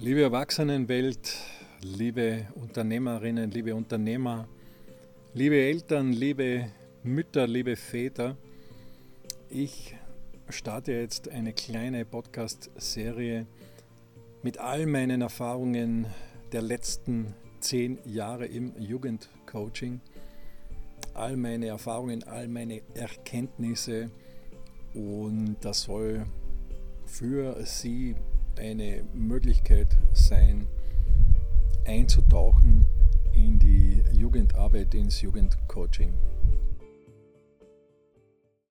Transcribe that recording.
Liebe Erwachsenenwelt, liebe Unternehmerinnen, liebe Unternehmer, liebe Eltern, liebe Mütter, liebe Väter, ich starte jetzt eine kleine Podcast-Serie mit all meinen Erfahrungen der letzten zehn Jahre im Jugendcoaching, all meine Erfahrungen, all meine Erkenntnisse. Und das soll für Sie eine Möglichkeit sein, einzutauchen in die Jugendarbeit, ins Jugendcoaching.